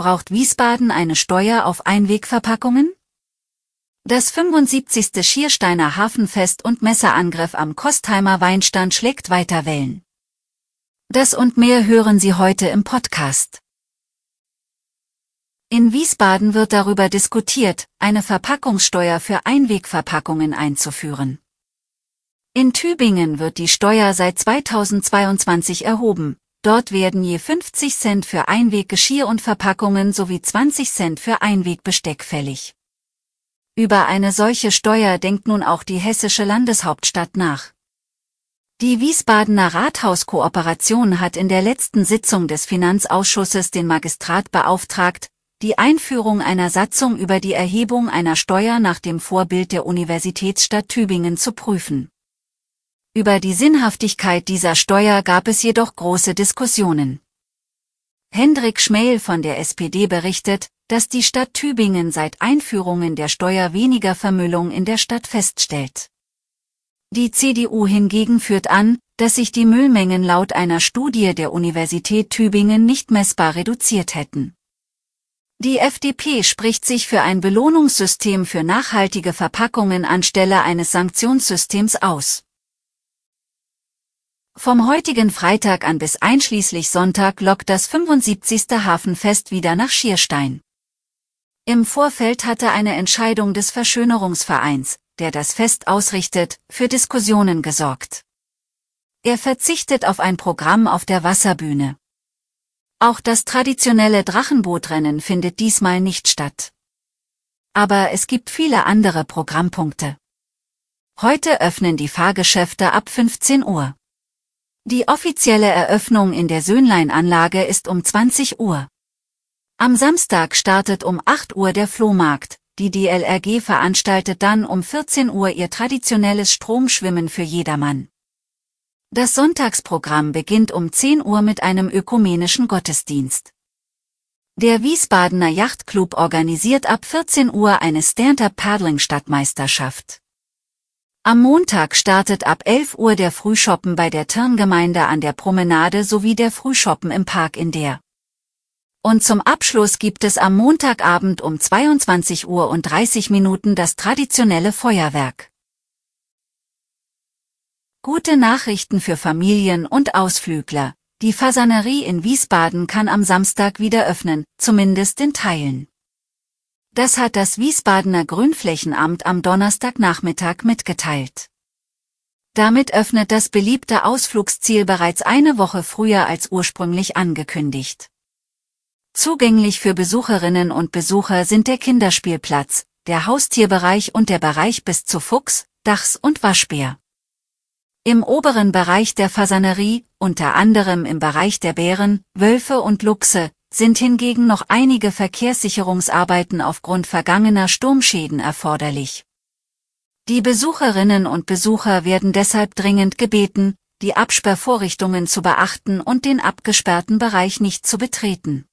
Braucht Wiesbaden eine Steuer auf Einwegverpackungen? Das 75. Schiersteiner Hafenfest und Messerangriff am Kostheimer Weinstand schlägt weiter Wellen. Das und mehr hören Sie heute im Podcast. In Wiesbaden wird darüber diskutiert, eine Verpackungssteuer für Einwegverpackungen einzuführen. In Tübingen wird die Steuer seit 2022 erhoben, Dort werden je 50 Cent für Einweggeschirr und Verpackungen sowie 20 Cent für Einwegbesteck fällig. Über eine solche Steuer denkt nun auch die hessische Landeshauptstadt nach. Die Wiesbadener Rathauskooperation hat in der letzten Sitzung des Finanzausschusses den Magistrat beauftragt, die Einführung einer Satzung über die Erhebung einer Steuer nach dem Vorbild der Universitätsstadt Tübingen zu prüfen. Über die Sinnhaftigkeit dieser Steuer gab es jedoch große Diskussionen. Hendrik Schmähl von der SPD berichtet, dass die Stadt Tübingen seit Einführungen der Steuer weniger Vermüllung in der Stadt feststellt. Die CDU hingegen führt an, dass sich die Müllmengen laut einer Studie der Universität Tübingen nicht messbar reduziert hätten. Die FDP spricht sich für ein Belohnungssystem für nachhaltige Verpackungen anstelle eines Sanktionssystems aus. Vom heutigen Freitag an bis einschließlich Sonntag lockt das 75. Hafenfest wieder nach Schierstein. Im Vorfeld hatte eine Entscheidung des Verschönerungsvereins, der das Fest ausrichtet, für Diskussionen gesorgt. Er verzichtet auf ein Programm auf der Wasserbühne. Auch das traditionelle Drachenbootrennen findet diesmal nicht statt. Aber es gibt viele andere Programmpunkte. Heute öffnen die Fahrgeschäfte ab 15 Uhr. Die offizielle Eröffnung in der Söhnlein-Anlage ist um 20 Uhr. Am Samstag startet um 8 Uhr der Flohmarkt. Die DLRG veranstaltet dann um 14 Uhr ihr traditionelles Stromschwimmen für jedermann. Das Sonntagsprogramm beginnt um 10 Uhr mit einem ökumenischen Gottesdienst. Der Wiesbadener Yachtclub organisiert ab 14 Uhr eine Stand-Up-Paddling-Stadtmeisterschaft. Am Montag startet ab 11 Uhr der Frühschoppen bei der Turngemeinde an der Promenade sowie der Frühschoppen im Park in der. Und zum Abschluss gibt es am Montagabend um 22 Uhr und 30 Minuten das traditionelle Feuerwerk. Gute Nachrichten für Familien und Ausflügler. Die Fasanerie in Wiesbaden kann am Samstag wieder öffnen, zumindest in Teilen. Das hat das Wiesbadener Grünflächenamt am Donnerstagnachmittag mitgeteilt. Damit öffnet das beliebte Ausflugsziel bereits eine Woche früher als ursprünglich angekündigt. Zugänglich für Besucherinnen und Besucher sind der Kinderspielplatz, der Haustierbereich und der Bereich bis zu Fuchs, Dachs und Waschbär. Im oberen Bereich der Fasanerie, unter anderem im Bereich der Bären, Wölfe und Luchse, sind hingegen noch einige Verkehrssicherungsarbeiten aufgrund vergangener Sturmschäden erforderlich. Die Besucherinnen und Besucher werden deshalb dringend gebeten, die Absperrvorrichtungen zu beachten und den abgesperrten Bereich nicht zu betreten.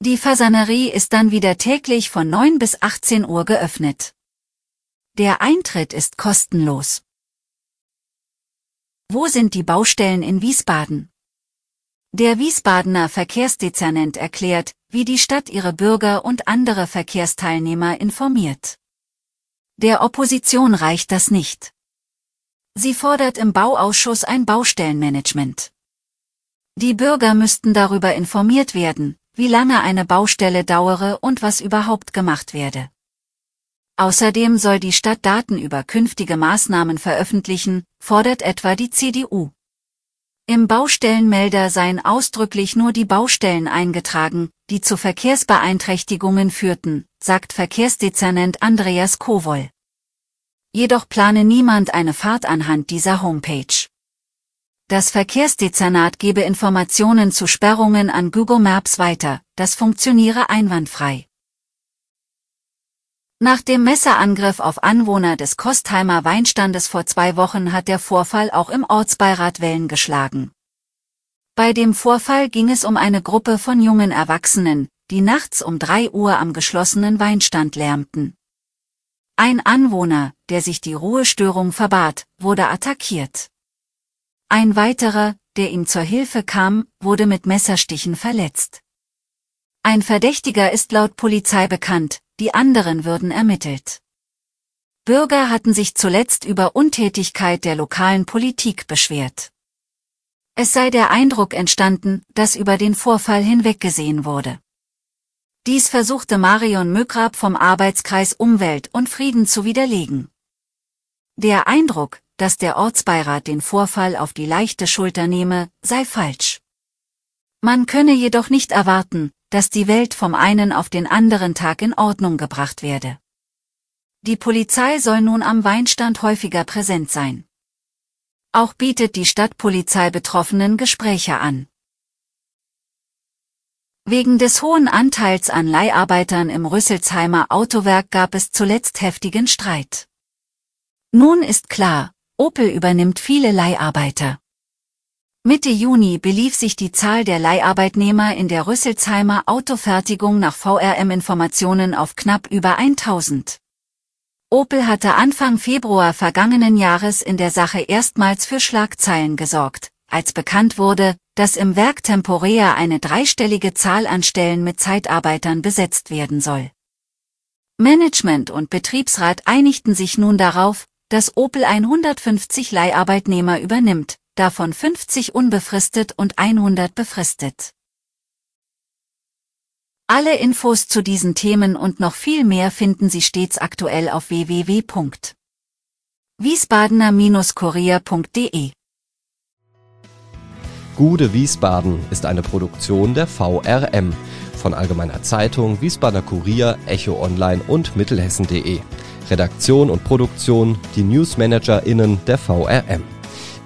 Die Fasanerie ist dann wieder täglich von 9 bis 18 Uhr geöffnet. Der Eintritt ist kostenlos. Wo sind die Baustellen in Wiesbaden? Der Wiesbadener Verkehrsdezernent erklärt, wie die Stadt ihre Bürger und andere Verkehrsteilnehmer informiert. Der Opposition reicht das nicht. Sie fordert im Bauausschuss ein Baustellenmanagement. Die Bürger müssten darüber informiert werden, wie lange eine Baustelle dauere und was überhaupt gemacht werde. Außerdem soll die Stadt Daten über künftige Maßnahmen veröffentlichen, fordert etwa die CDU. Im Baustellenmelder seien ausdrücklich nur die Baustellen eingetragen, die zu Verkehrsbeeinträchtigungen führten, sagt Verkehrsdezernent Andreas Kowol. Jedoch plane niemand eine Fahrt anhand dieser Homepage. das Verkehrsdezernat gebe Informationen zu Sperrungen an Google Maps weiter, das funktioniere einwandfrei. Nach dem Messerangriff auf Anwohner des Kostheimer Weinstandes vor zwei Wochen hat der Vorfall auch im Ortsbeirat Wellen geschlagen. Bei dem Vorfall ging es um eine Gruppe von jungen Erwachsenen, die nachts um drei Uhr am geschlossenen Weinstand lärmten. Ein Anwohner, der sich die Ruhestörung verbat, wurde attackiert. Ein weiterer, der ihm zur Hilfe kam, wurde mit Messerstichen verletzt. Ein Verdächtiger ist laut Polizei bekannt, die anderen würden ermittelt. Bürger hatten sich zuletzt über Untätigkeit der lokalen Politik beschwert. Es sei der Eindruck entstanden, dass über den Vorfall hinweggesehen wurde. Dies versuchte Marion Mögrab vom Arbeitskreis Umwelt und Frieden zu widerlegen. Der Eindruck, dass der Ortsbeirat den Vorfall auf die leichte Schulter nehme, sei falsch. Man könne jedoch nicht erwarten, dass die Welt vom einen auf den anderen Tag in Ordnung gebracht werde. Die Polizei soll nun am Weinstand häufiger präsent sein. Auch bietet die Stadtpolizei Betroffenen Gespräche an. Wegen des hohen Anteils an Leiharbeitern im Rüsselsheimer Autowerk gab es zuletzt heftigen Streit. Nun ist klar, Opel übernimmt viele Leiharbeiter. Mitte Juni belief sich die Zahl der Leiharbeitnehmer in der Rüsselsheimer Autofertigung nach VRM-Informationen auf knapp über 1000. Opel hatte Anfang Februar vergangenen Jahres in der Sache erstmals für Schlagzeilen gesorgt, als bekannt wurde, dass im Werk temporär eine dreistellige Zahl an Stellen mit Zeitarbeitern besetzt werden soll. Management und Betriebsrat einigten sich nun darauf, dass Opel 150 Leiharbeitnehmer übernimmt, davon 50 unbefristet und 100 befristet. Alle Infos zu diesen Themen und noch viel mehr finden Sie stets aktuell auf www.wiesbadener-kurier.de. Gude Wiesbaden ist eine Produktion der VRM von Allgemeiner Zeitung, Wiesbadener Kurier, Echo Online und Mittelhessen.de. Redaktion und Produktion die NewsmanagerInnen der VRM.